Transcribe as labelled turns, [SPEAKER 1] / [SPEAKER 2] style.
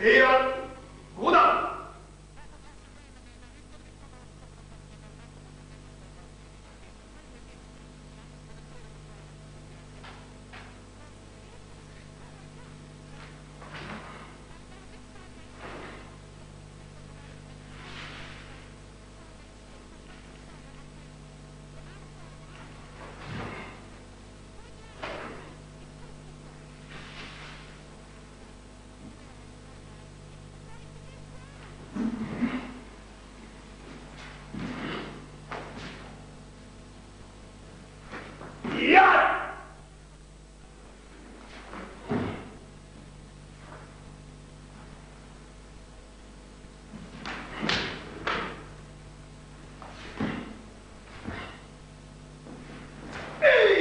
[SPEAKER 1] 平安五段。Yes! Yeah.